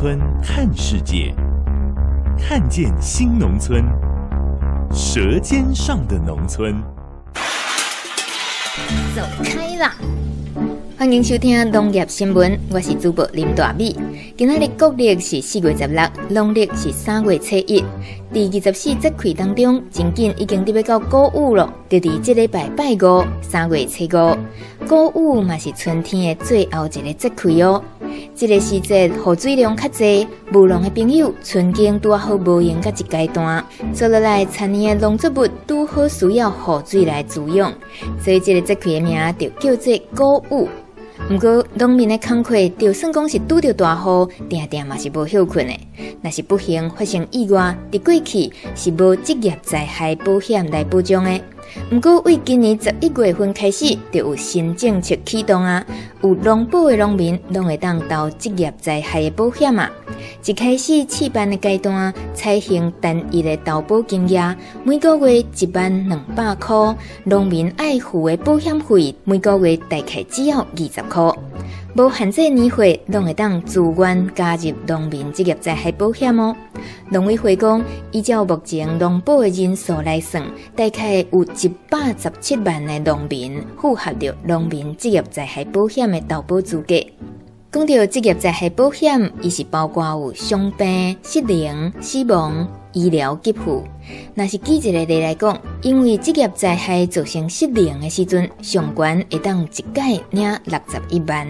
村看世界，看见新农村，舌尖上的农村。走开啦！欢迎收听农业新闻，我是主播林大美。今仔日国历是四月十六，农历是三月初一。第二十四节气当中，真紧已经要到谷雨了，就伫这礼拜拜五，三月初五。谷雨嘛是春天的最后一个节气哦。这个时节雨水量较侪，务农的朋友春耕拄好无闲甲一阶段，做落来田里的农作物拄好需要雨水来滋养，所以这个节气的名就叫做谷雨。不过，农民的工课就算讲是拄着大雨，定定嘛是无休困的。若是不幸发生意外，伫过去是无职业灾害保险来保障的。不过，为今年十一月份开始，就有新政策启动啊，有农保的农民拢会当投职业灾害的保险啊。一开始试办的阶段，采行单一的投保金额，每个月一万两百块，农民爱付的保险费，每个月大概只要二十块。无限制年岁，拢会当自愿加入农民职业灾害保险哦。农委会讲，依照目前农保的人数来算，大概有一百十七万的农民符合着农民职业灾害保险的投保资格。讲到职业灾害保险，伊是包括有伤病、失灵、死亡、医疗给付。若是举一个例来讲，因为职业灾害造成失灵的时阵，上悬会当一届领六十一万。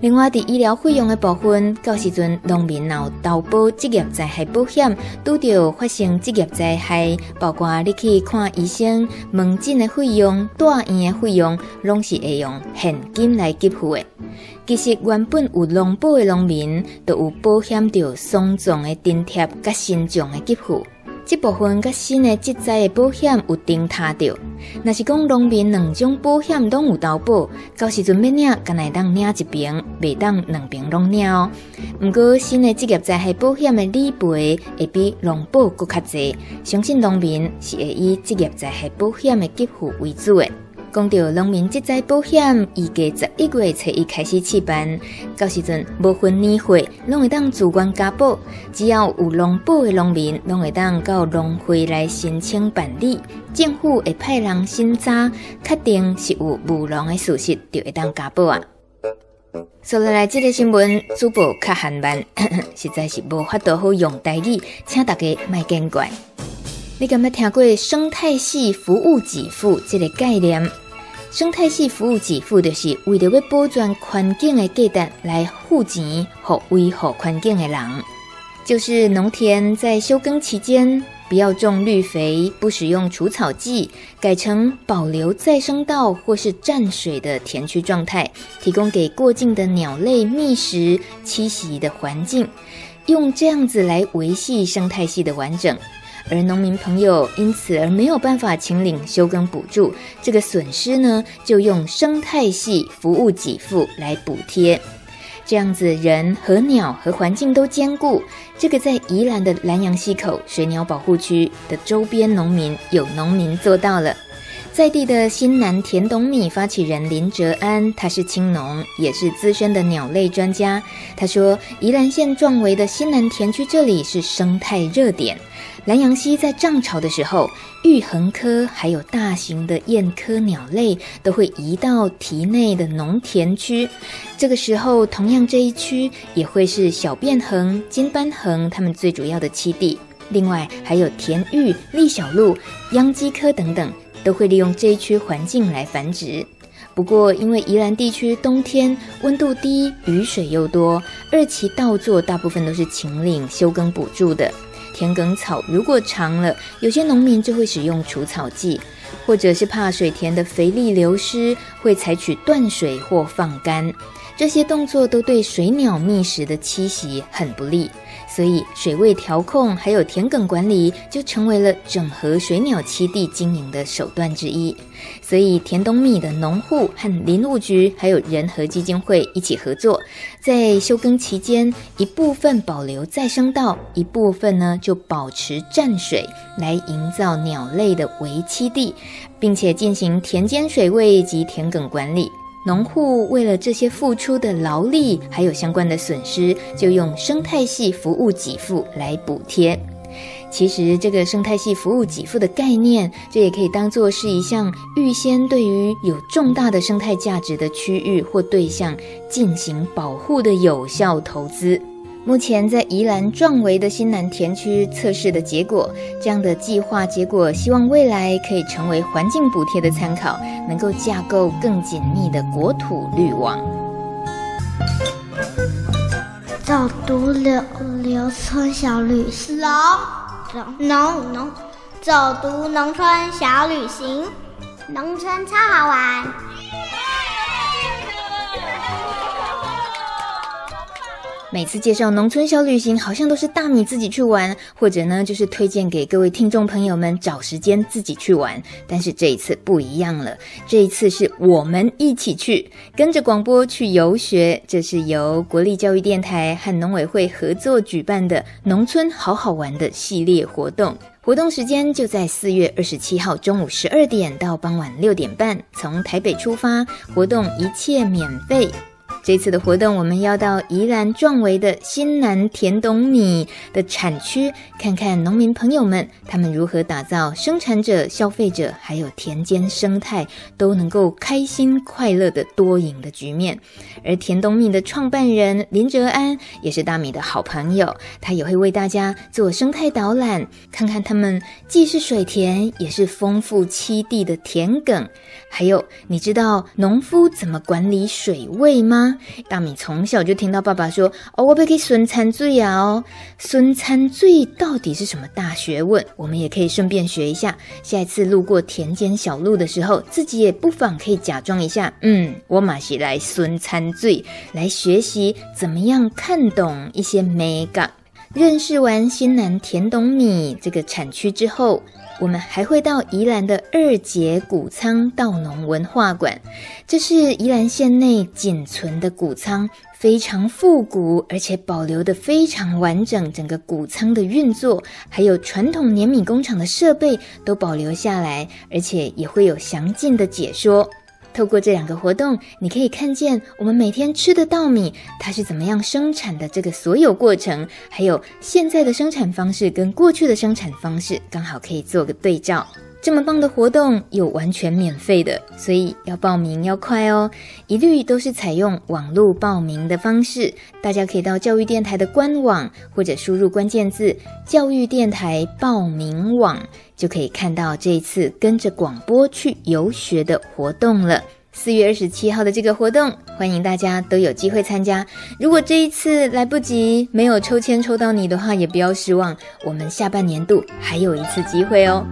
另外，伫医疗费用的部分，到时阵农民若有投保职业灾害保险，拄着发生职业灾害，包括你去看医生、门诊的费用、住院的费用，拢是会用现金来给付的。其实原本有农保的农民，都有保险着双重的津贴，甲慎重的给付。这部分甲新的职灾的保险有顶塔着。若是讲农民两种保险拢有投保，到时阵要领，干来当领一边，袂当两边拢领哦。毋过新的职业灾害保险的理赔会比农保更较济，相信农民是会以职业灾害保险的给付为主的。讲到农民职灾保险，预计十一月初一开始试办，到时阵无分年岁，拢会当自愿加保。只要有农保的农民，拢会当到农会来申请办理，政府会派人审查，确定是有务农的事实，就会当加保啊。说来来，这个新闻主播较含慢，实在是无法度好用台语，请大家卖见怪。你敢捌听过生态系服务给付这个概念？生态系服务给付就是为了要保全环境的价值来付钱和维护环境的人，就是农田在休耕期间不要种绿肥，不使用除草剂，改成保留再生稻或是蘸水的田区状态，提供给过境的鸟类觅食栖息的环境，用这样子来维系生态系的完整。而农民朋友因此而没有办法请领休耕补助，这个损失呢，就用生态系服务给付来补贴，这样子人和鸟和环境都兼顾。这个在宜兰的兰阳溪口水鸟保护区的周边农民有农民做到了。在地的新南田董米发起人林哲安，他是青农，也是资深的鸟类专家。他说，宜兰县壮围的新南田区这里是生态热点。兰阳溪在涨潮的时候，玉衡科还有大型的雁科鸟类都会移到堤内的农田区。这个时候，同样这一区也会是小便衡、金斑衡它们最主要的栖地。另外，还有田玉、栗小鹭、秧鸡科等等。都会利用这一区环境来繁殖。不过，因为宜兰地区冬天温度低、雨水又多，二期稻作大部分都是秦岭休耕补助的。田埂草如果长了，有些农民就会使用除草剂，或者是怕水田的肥力流失，会采取断水或放干。这些动作都对水鸟觅食的栖息很不利。所以，水位调控还有田埂管理就成为了整合水鸟栖地经营的手段之一。所以，田东米的农户和林务局还有人和基金会一起合作，在休耕期间，一部分保留再生稻，一部分呢就保持蘸水，来营造鸟类的围栖地，并且进行田间水位及田埂管理。农户为了这些付出的劳力，还有相关的损失，就用生态系服务给付来补贴。其实，这个生态系服务给付的概念，这也可以当做是一项预先对于有重大的生态价值的区域或对象进行保护的有效投资。目前在宜兰壮围的新南田区测试的结果，这样的计划结果，希望未来可以成为环境补贴的参考，能够架构更紧密的国土绿网。走读留留村小旅行，农农农，走读农村小旅行，农村超好玩。每次介绍农村小旅行，好像都是大米自己去玩，或者呢，就是推荐给各位听众朋友们找时间自己去玩。但是这一次不一样了，这一次是我们一起去，跟着广播去游学。这是由国立教育电台和农委会合作举办的农村好好玩的系列活动。活动时间就在四月二十七号中午十二点到傍晚六点半，从台北出发，活动一切免费。这次的活动，我们要到宜兰壮围的新南田董米的产区，看看农民朋友们他们如何打造生产者、消费者还有田间生态都能够开心快乐的多赢的局面。而田董米的创办人林哲安也是大米的好朋友，他也会为大家做生态导览，看看他们既是水田，也是丰富栖地的田埂。还有，你知道农夫怎么管理水位吗？大米从小就听到爸爸说：“哦，我要给孙餐醉啊！”哦，孙餐醉到底是什么大学问？我们也可以顺便学一下。下一次路过田间小路的时候，自己也不妨可以假装一下：“嗯，我马是来孙餐醉，来学习怎么样看懂一些美感。”认识完新南田董米这个产区之后，我们还会到宜兰的二结谷仓稻农文化馆，这是宜兰县内仅存的谷仓，非常复古，而且保留的非常完整。整个谷仓的运作，还有传统碾米工厂的设备都保留下来，而且也会有详尽的解说。透过这两个活动，你可以看见我们每天吃的稻米，它是怎么样生产的这个所有过程，还有现在的生产方式跟过去的生产方式，刚好可以做个对照。这么棒的活动有完全免费的，所以要报名要快哦，一律都是采用网络报名的方式。大家可以到教育电台的官网，或者输入关键字“教育电台报名网”，就可以看到这一次跟着广播去游学的活动了。四月二十七号的这个活动，欢迎大家都有机会参加。如果这一次来不及，没有抽签抽到你的话，也不要失望，我们下半年度还有一次机会哦。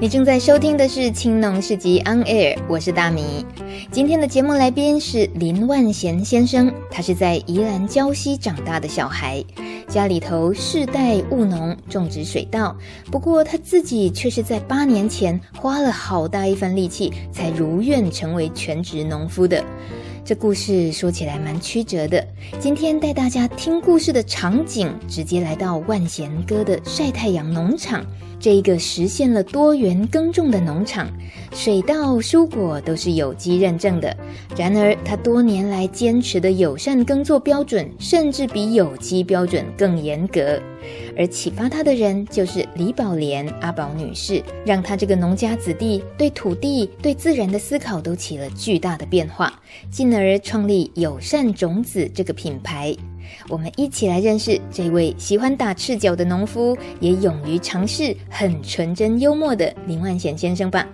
你正在收听的是青农市集 On Air，我是大米。今天的节目来宾是林万贤先生，他是在宜兰礁溪长大的小孩，家里头世代务农，种植水稻。不过他自己却是在八年前花了好大一番力气，才如愿成为全职农夫的。这故事说起来蛮曲折的。今天带大家听故事的场景，直接来到万贤哥的晒太阳农场。这一个实现了多元耕种的农场，水稻、蔬果都是有机认证的。然而，他多年来坚持的友善耕作标准，甚至比有机标准更严格。而启发他的人就是李宝莲阿宝女士，让他这个农家子弟对土地、对自然的思考都起了巨大的变化，进而创立友善种子这个品牌。我们一起来认识这位喜欢打赤脚的农夫，也勇于尝试、很纯真幽默的林万显先生吧。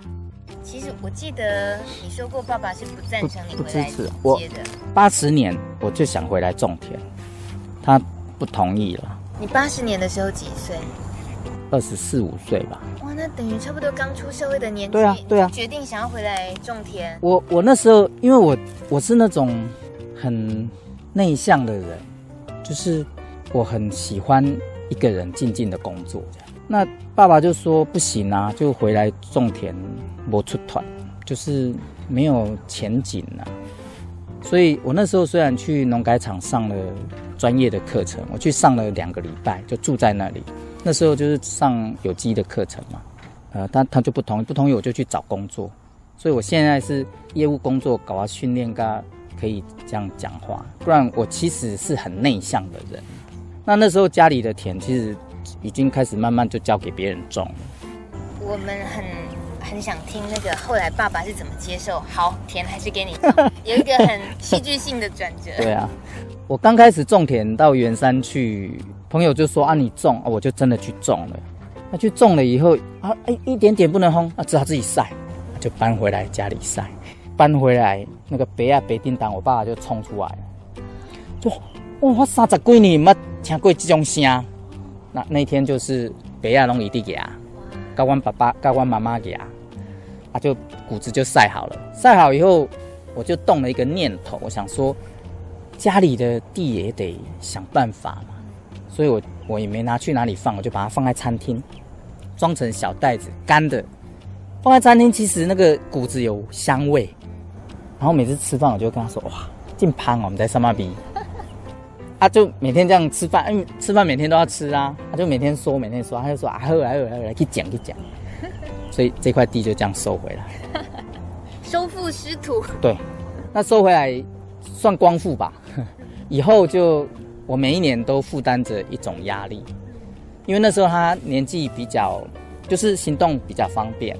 其实我记得你说过，爸爸是不赞成你回来接的。我八十年我就想回来种田，他不同意了。你八十年的时候几岁？二十四五岁吧。哇，那等于差不多刚出社会的年纪。对啊，对啊。决定想要回来种田。我我那时候，因为我我是那种很内向的人，就是我很喜欢一个人静静的工作。那爸爸就说不行啊，就回来种田，我出团，就是没有前景啊。所以我那时候虽然去农改场上了专业的课程，我去上了两个礼拜，就住在那里。那时候就是上有机的课程嘛，呃，他他就不同意，不同意我就去找工作。所以我现在是业务工作，搞啊训练，噶可以这样讲话。不然我其实是很内向的人。那那时候家里的田其实已经开始慢慢就交给别人种了。我们很。很想听那个后来爸爸是怎么接受？好，田还是给你种，有一个很戏剧性的转折。对啊，我刚开始种田到圆山去，朋友就说啊，你种啊，我就真的去种了。那去种了以后啊，哎，一点点不能烘，啊，只好自己晒，就搬回来家里晒。搬回来那个白啊白叮当，我爸爸就冲出来了，就哇，我三十几年没听过这种声。那那天就是白啊拢一地给啊，教阮爸爸教阮妈妈给啊。啊，就谷子就晒好了，晒好以后，我就动了一个念头，我想说，家里的地也得想办法嘛，所以我我也没拿去哪里放，我就把它放在餐厅，装成小袋子干的，放在餐厅。其实那个谷子有香味，然后每次吃饭我就跟他说，哇，真香哦，我们在上妈逼，啊，就每天这样吃饭，因为吃饭每天都要吃啊，他就每天说，每天说，他就说啊，好来好来来去讲去讲。所以这块地就这样收回来，收复失土。对，那收回来算光复吧。以后就我每一年都负担着一种压力，因为那时候他年纪比较，就是行动比较方便，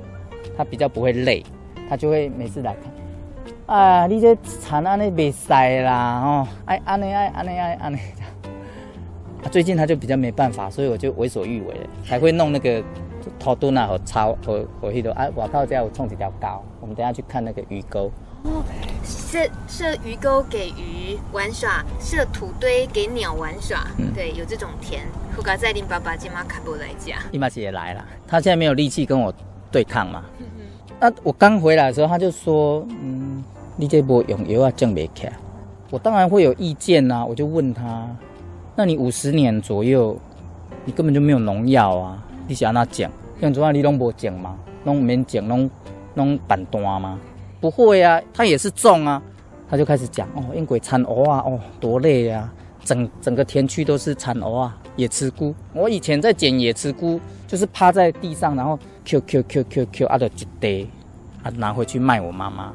他比较不会累，他就会每次来看。啊，你这田安尼没晒啦，哦，哎，安尼哎，安尼哎，安尼。最近他就比较没办法，所以我就为所欲为了，才会弄那个。拖墩啊，和草和和迄个啊，外口这有冲几条沟，我们等下去看那个鱼钩。哦，设设鱼钩给鱼玩耍，设土堆给鸟玩耍。嗯，对，有这种田。胡嘎在林爸爸今妈卡不来家，伊妈姐也来了。他现在没有力气跟我对抗嘛。嗯嗯。那我刚回来的时候，他就说：“嗯，你这波用油啊，种不起来。”我当然会有意见呐、啊，我就问他：“那你五十年左右，你根本就没有农药啊？”你是安那种？像昨啊，你拢无种吗？拢免种，拢拢板单吗？不会啊，他也是种啊。他就开始讲哦，因鬼产鹅啊，哦，多累啊！整整个田区都是产鹅啊，野吃菇。我以前在捡野吃菇，就是趴在地上，然后 Q Q Q Q Q 啊，就一堆啊，拿回去卖我妈妈。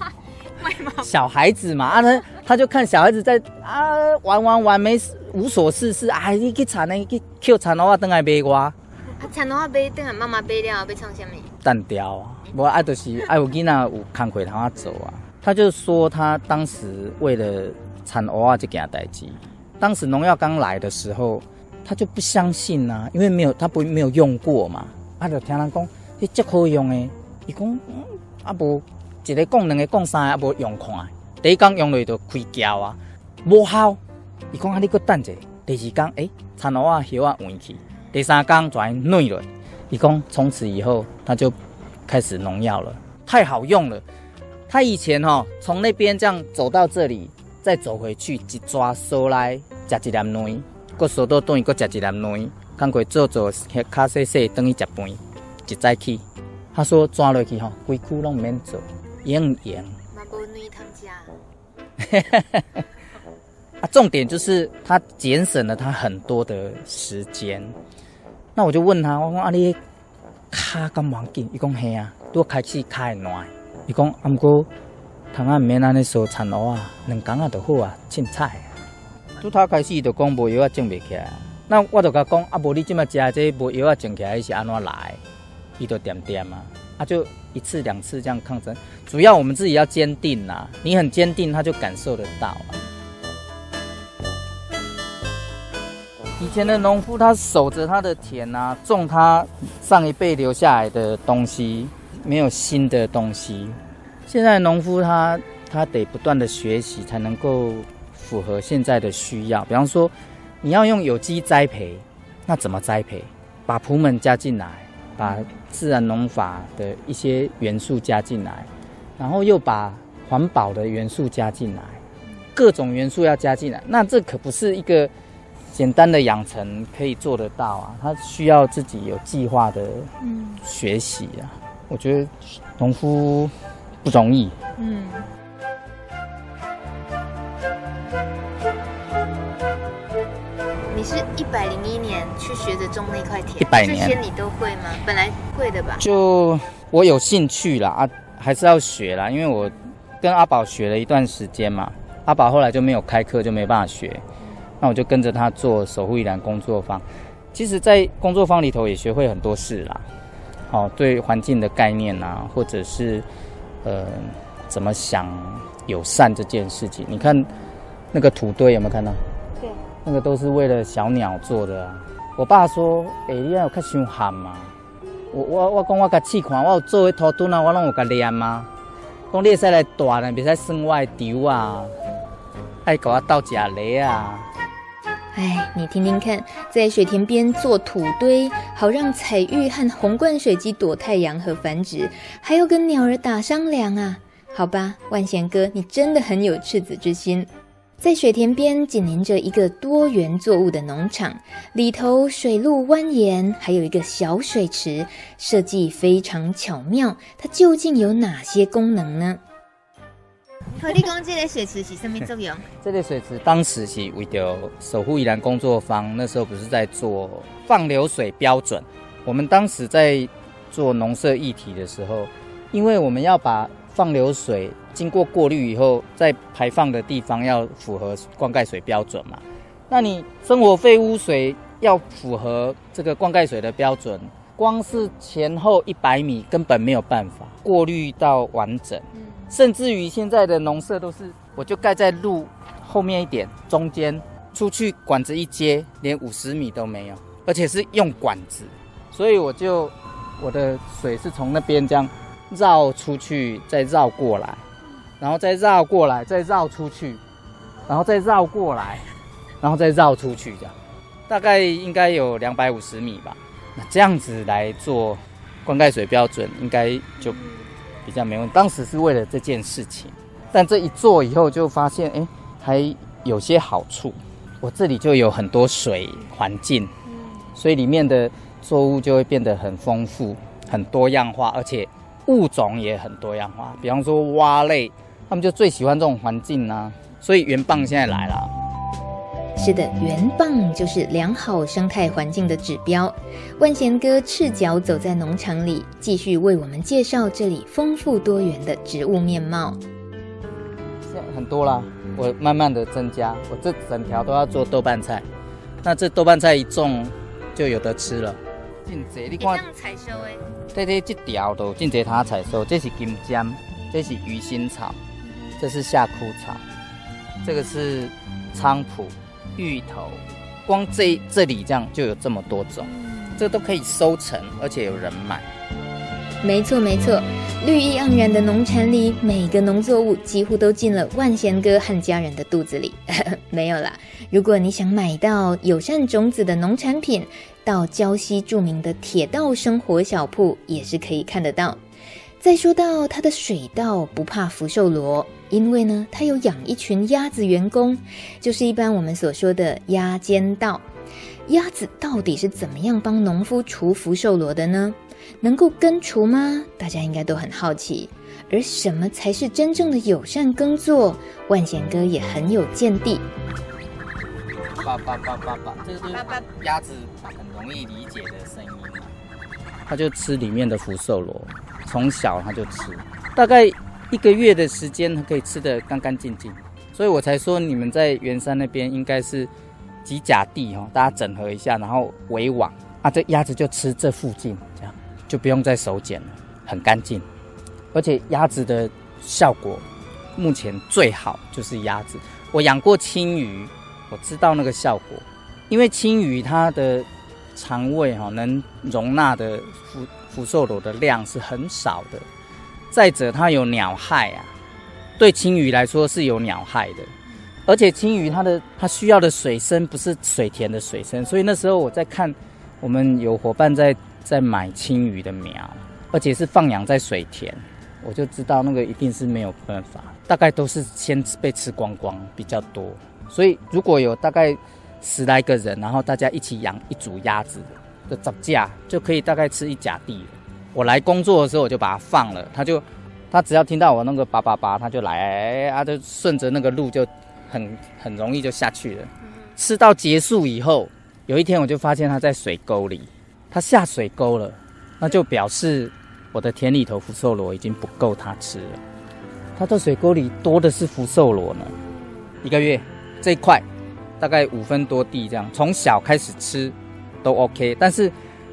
卖妈妈？小孩子嘛，啊，他他就看小孩子在啊玩玩玩，没事无所事事，啊，你去产呢，去 Q 产鹅啊，等来卖我。他田的话背，等下妈妈背了，要创什么？单调啊！我爱就是爱有囡仔有工课通啊做啊。他就说他当时为了产蚵仔这件代志，当时农药刚来的时候，他就不相信呐、啊，因为没有他不没有用过嘛。啊，就听人讲，你这好用诶。伊讲，啊无一个讲两个讲三个，啊无用看。第一讲用落就开胶啊，无效。伊讲啊，你搁等者。第二讲，诶，产蚵仔叶啊换去。第三缸转内了，一共从此以后他就开始农药了，太好用了。他以前哈、从那边这样走到这里，再走回去，一抓收来吃一粒卵，过收到等于过吃一粒卵，赶快做做卡细细等于吃饭，一再去。他说抓落去哈，规区拢唔免做，用盐。嘛无卵通吃。啊，重点就是他节省了他很多的时间。那我就问他，我讲啊，你卡咁忙紧？伊讲嘿啊，都开始卡会烂。伊讲啊，毋过通啊，毋免安尼烧田蚵啊，两工啊就好啊，凊彩。拄头开始伊就讲无药啊，种袂起来。那我就甲讲啊，无你即马食这无药啊，种起来是安怎来？伊就点点啊，啊就一次两次这样抗争。主要我们自己要坚定呐，你很坚定，他就感受得到。以前的农夫他守着他的田啊，种他上一辈留下来的东西，没有新的东西。现在农夫他他得不断的学习，才能够符合现在的需要。比方说，你要用有机栽培，那怎么栽培？把朴门加进来，把自然农法的一些元素加进来，然后又把环保的元素加进来，各种元素要加进来，那这可不是一个。简单的养成可以做得到啊，他需要自己有计划的学习啊。嗯、我觉得农夫不容易。嗯。你是一百零一年去学着种那块田，一百年这些你都会吗？本来会的吧？就我有兴趣啦啊，还是要学啦，因为我跟阿宝学了一段时间嘛，阿宝后来就没有开课，就没办法学。那我就跟着他做守护一兰工作坊，其实，在工作坊里头也学会很多事啦。好，对环境的概念啊，或者是呃，怎么想友善这件事情。你看那个土堆有没有看到？对，那个都是为了小鸟做的啊。我爸说：“哎、欸，你要有较凶悍嘛。”我我我讲我甲试看，我有做迄土墩啊，我拢有甲练嘛。讲你会使来大呢，袂使生外丢啊，爱搞我倒假雷啊。哎，你听听看，在水田边做土堆，好让彩玉和红冠水鸡躲太阳和繁殖，还要跟鸟儿打商量啊？好吧，万贤哥，你真的很有赤子之心。在水田边紧邻着一个多元作物的农场，里头水路蜿蜒，还有一个小水池，设计非常巧妙。它究竟有哪些功能呢？和你讲，这个水池是什么作用？这个水池当时是为了守护宜兰工作坊，那时候不是在做放流水标准。我们当时在做农舍议题的时候，因为我们要把放流水经过过滤以后，在排放的地方要符合灌溉水标准嘛。那你生活废污水要符合这个灌溉水的标准，光是前后一百米根本没有办法过滤到完整。甚至于现在的农舍都是，我就盖在路后面一点，中间出去管子一接，连五十米都没有，而且是用管子，所以我就我的水是从那边这样绕出去，再绕过来，然后再绕过来，再绕出去，然后再绕过来，然后再绕出去，这样大概应该有两百五十米吧。那这样子来做灌溉水标准，应该就。比较没问题，当时是为了这件事情，但这一做以后就发现，哎，还有些好处。我这里就有很多水环境，所以里面的作物就会变得很丰富、很多样化，而且物种也很多样化。比方说蛙类，他们就最喜欢这种环境啊。所以原棒现在来了。是的，原棒就是良好生态环境的指标。万贤哥赤脚走在农场里，继续为我们介绍这里丰富多元的植物面貌。现在很多啦，我慢慢的增加，我这整条都要做豆瓣菜。那这豆瓣菜一种就有得吃了。进这你看，采收诶。对对，这条都进这它采收，这是金针，这是鱼腥草，这是夏枯草，这个是菖蒲。芋头，光这这里这样就有这么多种，这都可以收成，而且有人买。没错没错，绿意盎然的农产里，每个农作物几乎都进了万贤哥和家人的肚子里。没有啦，如果你想买到友善种子的农产品，到礁溪著名的铁道生活小铺也是可以看得到。再说到它的水稻不怕福寿螺，因为呢，他有养一群鸭子员工，就是一般我们所说的鸭尖稻。鸭子到底是怎么样帮农夫除福寿螺的呢？能够根除吗？大家应该都很好奇。而什么才是真正的友善耕作？万贤哥也很有见地。叭叭叭叭叭，这是鸭子很容易理解的声音。它就吃里面的福寿螺。从小他就吃，大概一个月的时间，可以吃得干干净净，所以我才说你们在圆山那边应该是几甲地哈，大家整合一下，然后围网啊，这鸭子就吃这附近，这样就不用再手捡了，很干净，而且鸭子的效果目前最好就是鸭子，我养过青鱼，我知道那个效果，因为青鱼它的肠胃哈能容纳的福福寿螺的量是很少的，再者它有鸟害啊，对青鱼来说是有鸟害的，而且青鱼它的它需要的水深不是水田的水深，所以那时候我在看，我们有伙伴在在买青鱼的苗，而且是放养在水田，我就知道那个一定是没有办法，大概都是先被吃光光比较多，所以如果有大概十来个人，然后大家一起养一组鸭子。的杂架就可以大概吃一甲地。我来工作的时候，我就把它放了，它就，它只要听到我那个叭叭叭，它就来，啊，就顺着那个路就很很容易就下去了。吃到结束以后，有一天我就发现它在水沟里，它下水沟了，那就表示我的田里头福寿螺已经不够它吃了。它在水沟里多的是福寿螺呢。一个月这一块大概五分多地这样，从小开始吃。都 OK，但是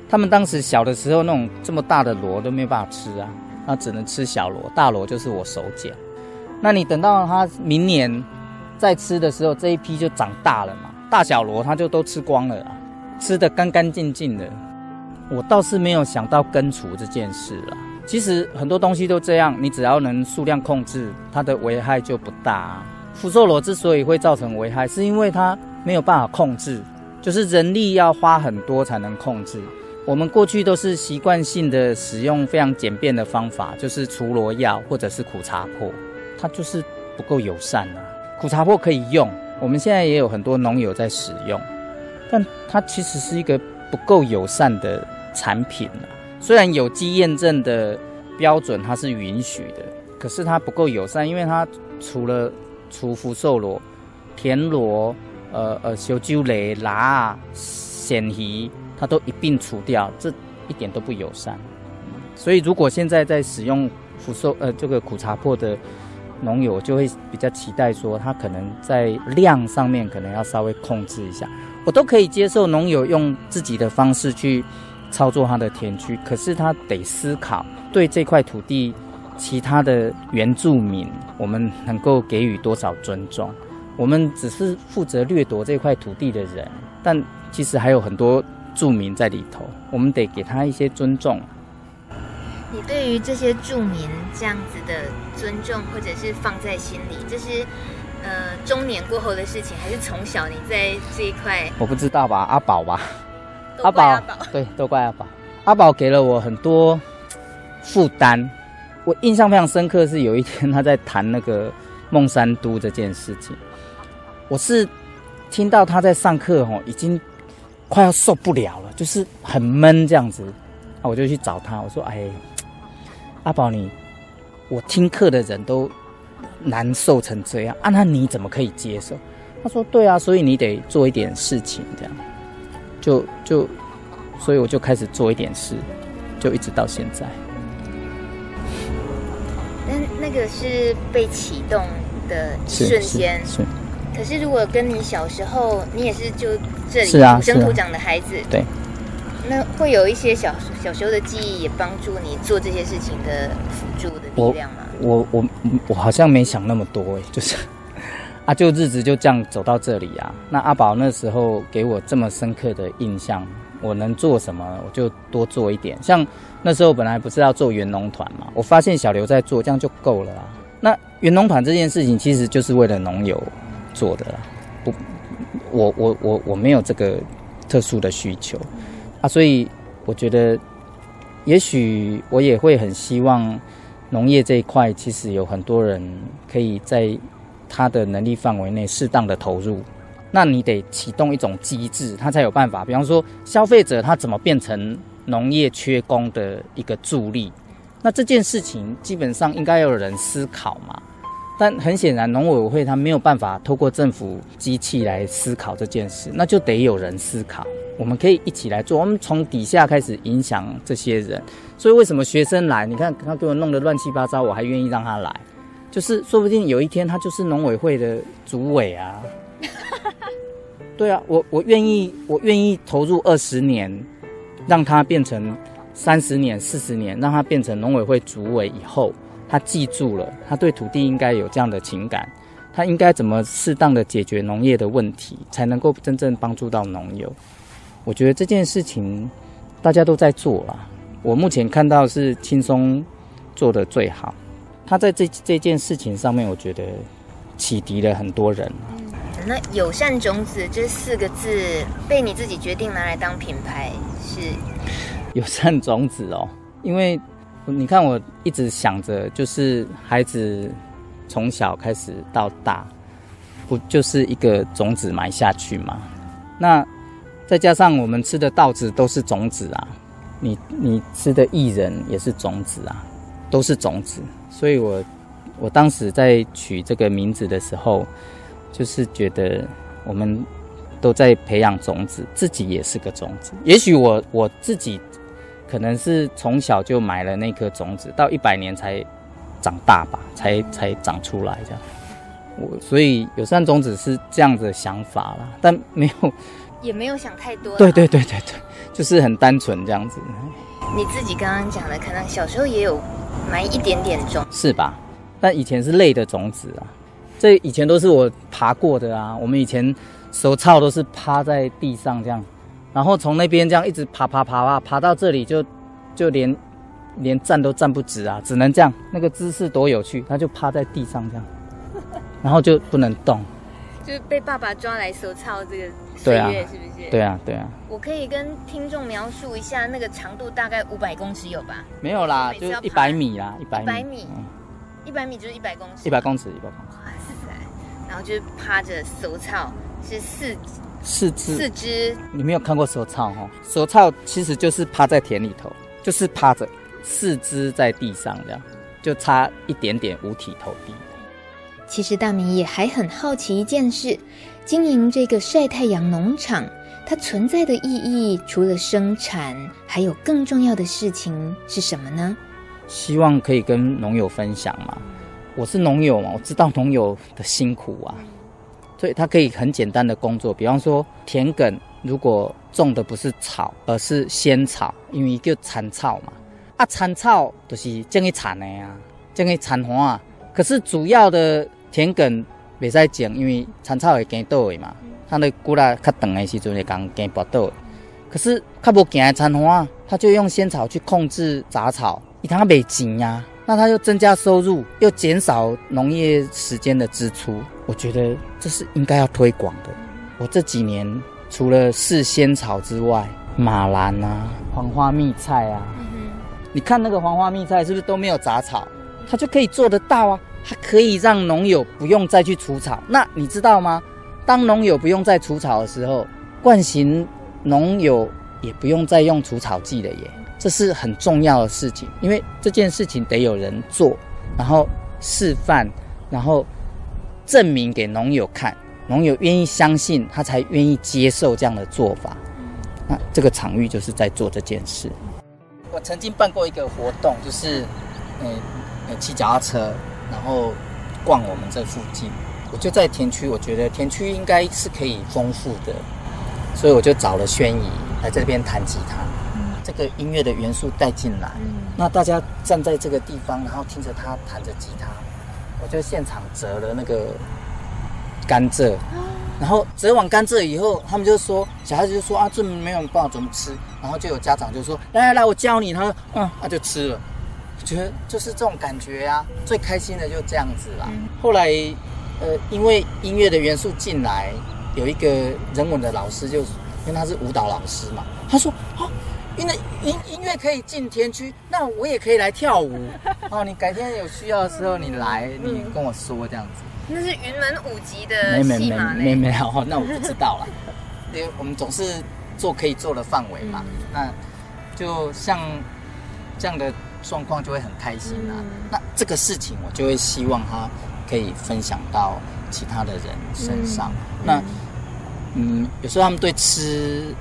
他们当时小的时候，那种这么大的螺都没有办法吃啊，那只能吃小螺，大螺就是我手捡。那你等到它明年再吃的时候，这一批就长大了嘛，大小螺它就都吃光了啊，吃得干干净净的。我倒是没有想到根除这件事了。其实很多东西都这样，你只要能数量控制，它的危害就不大啊。福寿螺之所以会造成危害，是因为它没有办法控制。就是人力要花很多才能控制。我们过去都是习惯性的使用非常简便的方法，就是除螺药或者是苦茶粕，它就是不够友善啊。苦茶粕可以用，我们现在也有很多农友在使用，但它其实是一个不够友善的产品啊。虽然有机验证的标准它是允许的，可是它不够友善，因为它除了除福寿螺、田螺。呃呃，小鸠雷、拉、鳝鱼，它都一并除掉，这一点都不友善。所以，如果现在在使用福寿呃这个苦茶粕的农友，就会比较期待说，他可能在量上面可能要稍微控制一下。我都可以接受农友用自己的方式去操作他的田区，可是他得思考对这块土地其他的原住民，我们能够给予多少尊重。我们只是负责掠夺这块土地的人，但其实还有很多住民在里头，我们得给他一些尊重。你对于这些住民这样子的尊重，或者是放在心里，这是呃中年过后的事情，还是从小你在这一块？我不知道吧，阿宝吧，阿宝，对，都怪阿宝。阿宝给了我很多负担，我印象非常深刻，是有一天他在谈那个孟山都这件事情。我是听到他在上课哦，已经快要受不了了，就是很闷这样子，啊，我就去找他，我说：“哎，阿宝你，我听课的人都难受成这样啊，那你怎么可以接受？”他说：“对啊，所以你得做一点事情，这样，就就，所以我就开始做一点事，就一直到现在。”那那个是被启动的瞬间。是。可是，如果跟你小时候，你也是就这里土生土长的孩子，对，那会有一些小小时候的记忆也帮助你做这些事情的辅助的力量吗？我我我，好像没想那么多哎，就是啊，就日子就这样走到这里啊。那阿宝那时候给我这么深刻的印象，我能做什么，我就多做一点。像那时候本来不是要做园农团嘛，我发现小刘在做，这样就够了啊。那园农团这件事情其实就是为了农友。做的，不，我我我我没有这个特殊的需求啊，所以我觉得，也许我也会很希望农业这一块，其实有很多人可以在他的能力范围内适当的投入。那你得启动一种机制，他才有办法。比方说，消费者他怎么变成农业缺工的一个助力？那这件事情基本上应该要有人思考嘛。但很显然，农委会他没有办法透过政府机器来思考这件事，那就得有人思考。我们可以一起来做，我们从底下开始影响这些人。所以为什么学生来？你看他给我弄得乱七八糟，我还愿意让他来，就是说不定有一天他就是农委会的主委啊。对啊，我我愿意，我愿意投入二十年，让他变成三十年、四十年，让他变成农委会主委以后。他记住了，他对土地应该有这样的情感，他他应该怎么适当的解决农业的问题，才能够真正帮助到农友？我觉得这件事情大家都在做啦。我目前看到是轻松做的最好。他在这这件事情上面，我觉得启迪了很多人。那友善种子这四个字被你自己决定拿来当品牌是？友善种子哦，因为你看我一直想着，就是孩子从小开始到大，不就是一个种子埋下去吗？那再加上我们吃的稻子都是种子啊，你你吃的薏仁也是种子啊，都是种子，所以我我当时在取这个名字的时候。就是觉得我们都在培养种子，自己也是个种子。也许我我自己可能是从小就埋了那颗种子，到一百年才长大吧，才才长出来这样。我所以友善种子是这样的想法啦，但没有，也没有想太多。对对对对对，就是很单纯这样子。你自己刚刚讲的，可能小时候也有埋一点点种，是吧？但以前是累的种子啊。这以前都是我爬过的啊，我们以前手操都是趴在地上这样，然后从那边这样一直爬爬爬爬爬到这里就就连连站都站不直啊，只能这样，那个姿势多有趣，他就趴在地上这样，然后就不能动，就是被爸爸抓来手操这个岁月是不是？对啊对啊。我可以跟听众描述一下那个长度大概五百公尺有吧？没有啦，就一百米啦，一百米。一百米，一百米就是一百公尺。一百公尺，一百公尺。然后就是趴着手操，是四四肢四只。你没有看过手操哈？手操其实就是趴在田里头，就是趴着，四肢在地上这样，就差一点点五体投地。其实大明也还很好奇一件事：经营这个晒太阳农场，它存在的意义除了生产，还有更重要的事情是什么呢？希望可以跟农友分享嘛。我是农友嘛，我知道农友的辛苦啊，所以它可以很简单的工作，比方说田埂如果种的不是草，而是仙草，因为叫蚕草嘛，啊蚕草就是种去蚕的啊，种去蚕花啊。可是主要的田埂袂使种，因为蚕草会惊倒的嘛，它的骨力较长的时阵会讲惊跋倒。可是较无惊的蚕花，它就用仙草去控制杂草，伊通袂钱呀。那它又增加收入，又减少农业时间的支出，我觉得这是应该要推广的。我这几年除了试仙草之外，马兰啊、黄花蜜菜啊，你看那个黄花蜜菜是不是都没有杂草？它就可以做得到啊，它可以让农友不用再去除草。那你知道吗？当农友不用再除草的时候，惯行农友也不用再用除草剂了耶。这是很重要的事情，因为这件事情得有人做，然后示范，然后证明给农友看，农友愿意相信，他才愿意接受这样的做法。那这个场域就是在做这件事。我曾经办过一个活动，就是，嗯，呃，骑脚踏车，然后逛我们这附近。我就在田区，我觉得田区应该是可以丰富的，所以我就找了宣仪来这边弹吉他。这个音乐的元素带进来，嗯、那大家站在这个地方，然后听着他弹着吉他，我就现场折了那个甘蔗，然后折完甘蔗以后，他们就说，小孩子就说啊，这没有办法怎么吃，然后就有家长就说，来来来，我教你，他说嗯，他就吃了，我觉得就是这种感觉呀、啊，最开心的就这样子啦。嗯、后来，呃，因为音乐的元素进来，有一个人文的老师就，就因为他是舞蹈老师嘛，他说啊。因为音音乐可以进田区，那我也可以来跳舞 哦。你改天有需要的时候，你来，你跟我说这样子。那是云门舞集的戏吗？没没没没有，那我不知道啦。因为我们总是做可以做的范围嘛。那就像这样的状况，就会很开心啊。那这个事情，我就会希望他可以分享到其他的人身上。那嗯，有时候他们对吃。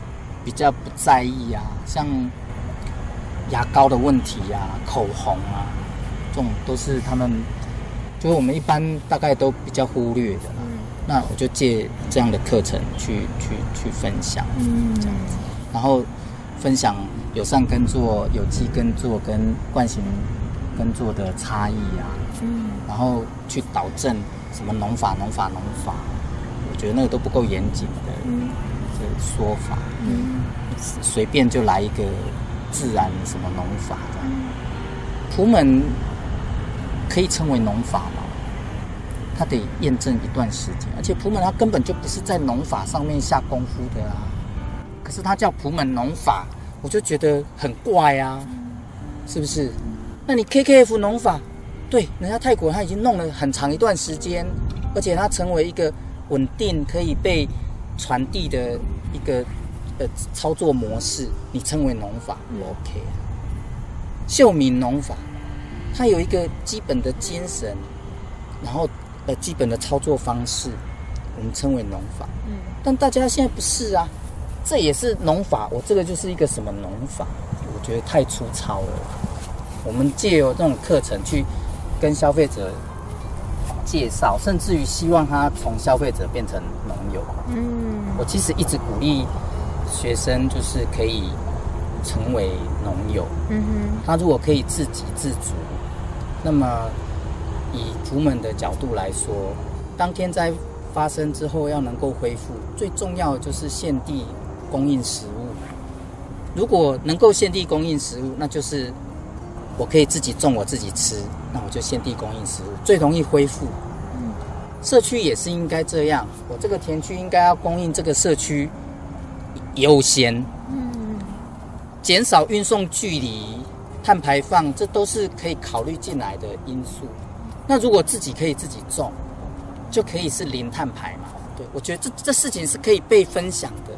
比较不在意啊，像牙膏的问题啊、口红啊，这种都是他们，就是我们一般大概都比较忽略的。嗯，那我就借这样的课程去去去分享，嗯，这样子，然后分享友善耕作、有机耕作跟惯行耕作的差异啊，嗯，然后去导正什么农法、农法、农法，我觉得那个都不够严谨的。这个说法。嗯，随便就来一个自然什么农法这样。普门可以称为农法吗？它得验证一段时间，而且普门它根本就不是在农法上面下功夫的啊。可是它叫普门农法，我就觉得很怪啊，是不是？那你 KKF 农法，对，人家泰国他已经弄了很长一段时间，而且它成为一个稳定可以被传递的一个呃操作模式，你称为农法，我 OK。秀敏农法，它有一个基本的精神，然后呃基本的操作方式，我们称为农法。嗯，但大家现在不是啊，这也是农法，我这个就是一个什么农法？我觉得太粗糙了。我们借由这种课程去跟消费者介绍，甚至于希望他从消费者变成农友。嗯，我其实一直鼓励学生，就是可以成为农友。嗯哼，他如果可以自给自足，那么以朴门的角度来说，当天灾发生之后要能够恢复，最重要的就是现地供应食物。如果能够现地供应食物，那就是。我可以自己种，我自己吃，那我就现地供应食物，最容易恢复。社区也是应该这样，我这个田区应该要供应这个社区优先。嗯，减少运送距离、碳排放，这都是可以考虑进来的因素。那如果自己可以自己种，就可以是零碳排嘛？对，我觉得这这事情是可以被分享的。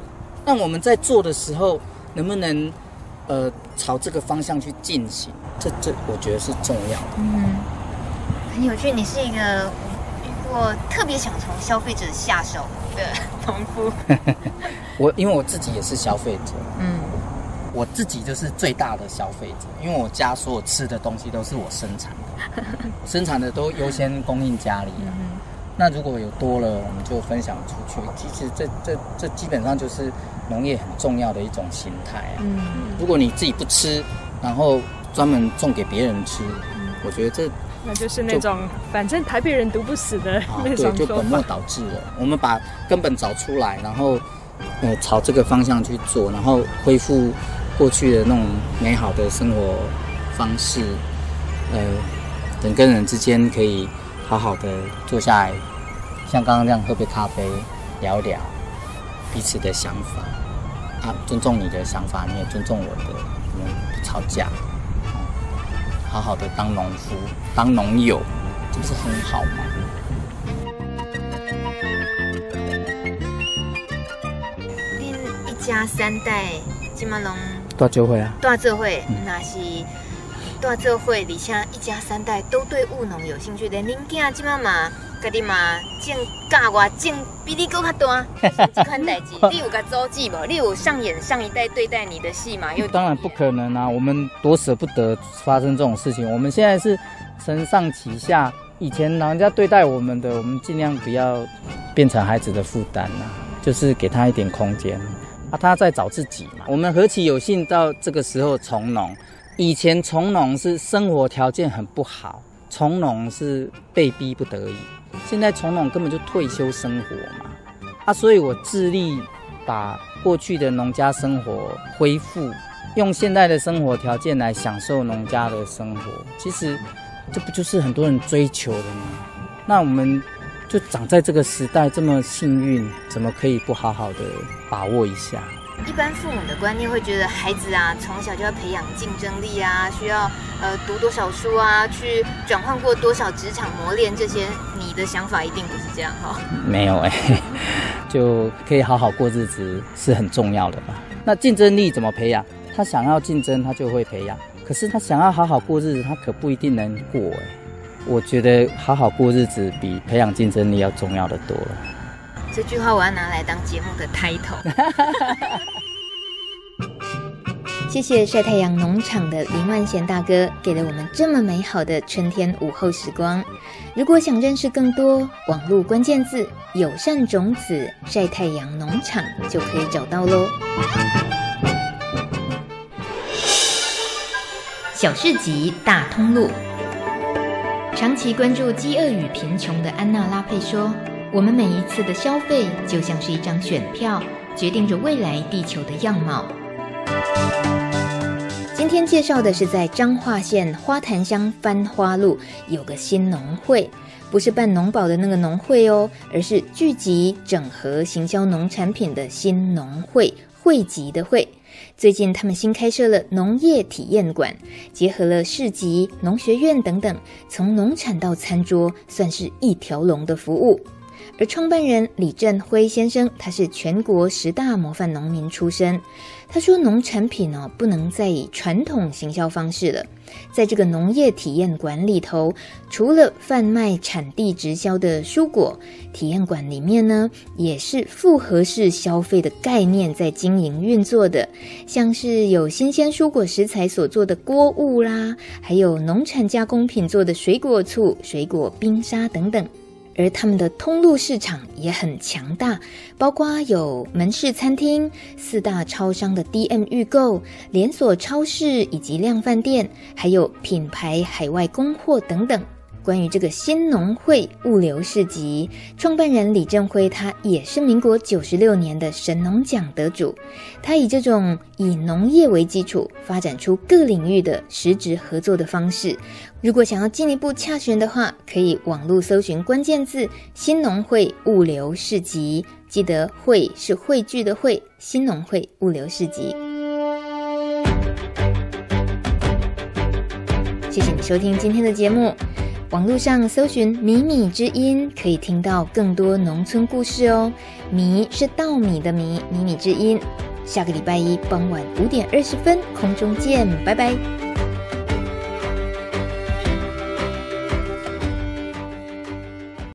那我们在做的时候，能不能？呃，朝这个方向去进行，这这我觉得是重要的。嗯，很有趣。你是一个遇过特别想从消费者下手的农夫。我因为我自己也是消费者，嗯，我自己就是最大的消费者，因为我家所有吃的东西都是我生产的，生产的都优先供应家里了。嗯那如果有多了，我们就分享出去。其实这这这基本上就是农业很重要的一种形态啊。嗯，如果你自己不吃，然后专门种给别人吃，嗯，我觉得这那就是那种反正台北人读不死的 那种，啊，对，就本末倒置了。我们把根本找出来，然后呃朝这个方向去做，然后恢复过去的那种美好的生活方式。呃，人跟人之间可以好好的坐下来。像刚刚这样喝杯咖啡，聊聊彼此的想法，啊，尊重你的想法，你也尊重我的，我们不吵架，好好的当农夫，当农友，这不是很好吗？你一家三代，金马龙大聚会啊，大聚会，那是大聚会，而且一家三代都对务农有兴趣的，恁囝金妈妈。家己嘛，种教我种比你更较大，这款代志，你有个周记无？你有上演上一代对待你的戏吗？又当然不可能啊！我们多舍不得发生这种事情。我们现在是承上启下，以前老人家对待我们的，我们尽量不要变成孩子的负担啊，就是给他一点空间啊，他在找自己嘛。我们何其有幸到这个时候从农，以前从农是生活条件很不好，从农是被逼不得已。现在从农根本就退休生活嘛，啊，所以我致力把过去的农家生活恢复，用现代的生活条件来享受农家的生活。其实，这不就是很多人追求的吗？那我们就长在这个时代这么幸运，怎么可以不好好的把握一下？一般父母的观念会觉得孩子啊，从小就要培养竞争力啊，需要呃读多少书啊，去转换过多少职场磨练这些。你的想法一定不是这样哈？没有哎、就可以好好过日子是很重要的吧？那竞争力怎么培养？他想要竞争，他就会培养。可是他想要好好过日子，他可不一定能过哎、我觉得好好过日子比培养竞争力要重要的多了。这句话我要拿来当节目的 title。谢谢晒太阳农场的林万贤大哥，给了我们这么美好的春天午后时光。如果想认识更多，网络关键字“友善种子晒太阳农场”就可以找到喽。小市集大通路。长期关注饥饿与贫穷的安娜拉佩说：“我们每一次的消费就像是一张选票，决定着未来地球的样貌。”今天介绍的是在彰化县花坛乡番花路有个新农会，不是办农保的那个农会哦，而是聚集整合行销农产品的新农会，汇集的会。最近他们新开设了农业体验馆，结合了市集、农学院等等，从农产到餐桌，算是一条龙的服务。而创办人李振辉先生，他是全国十大模范农民出身。他说：“农产品呢、哦，不能再以传统行销方式了。在这个农业体验馆里头，除了贩卖产地直销的蔬果，体验馆里面呢，也是复合式消费的概念在经营运作的。像是有新鲜蔬果食材所做的锅物啦，还有农产加工品做的水果醋、水果冰沙等等。”而他们的通路市场也很强大，包括有门市餐厅、四大超商的 DM 预购、连锁超市以及量贩店，还有品牌海外供货等等。关于这个新农会物流市集，创办人李振辉，他也是民国九十六年的神农奖得主。他以这种以农业为基础，发展出各领域的实质合作的方式。如果想要进一步洽询的话，可以网络搜寻关键字“新农会物流市集”，记得“会”是汇聚的“会”，新农会物流市集。谢谢你收听今天的节目。网络上搜寻“米米之音”，可以听到更多农村故事哦。米是稻米的米，米米之音。下个礼拜一傍晚五点二十分，空中见，拜拜。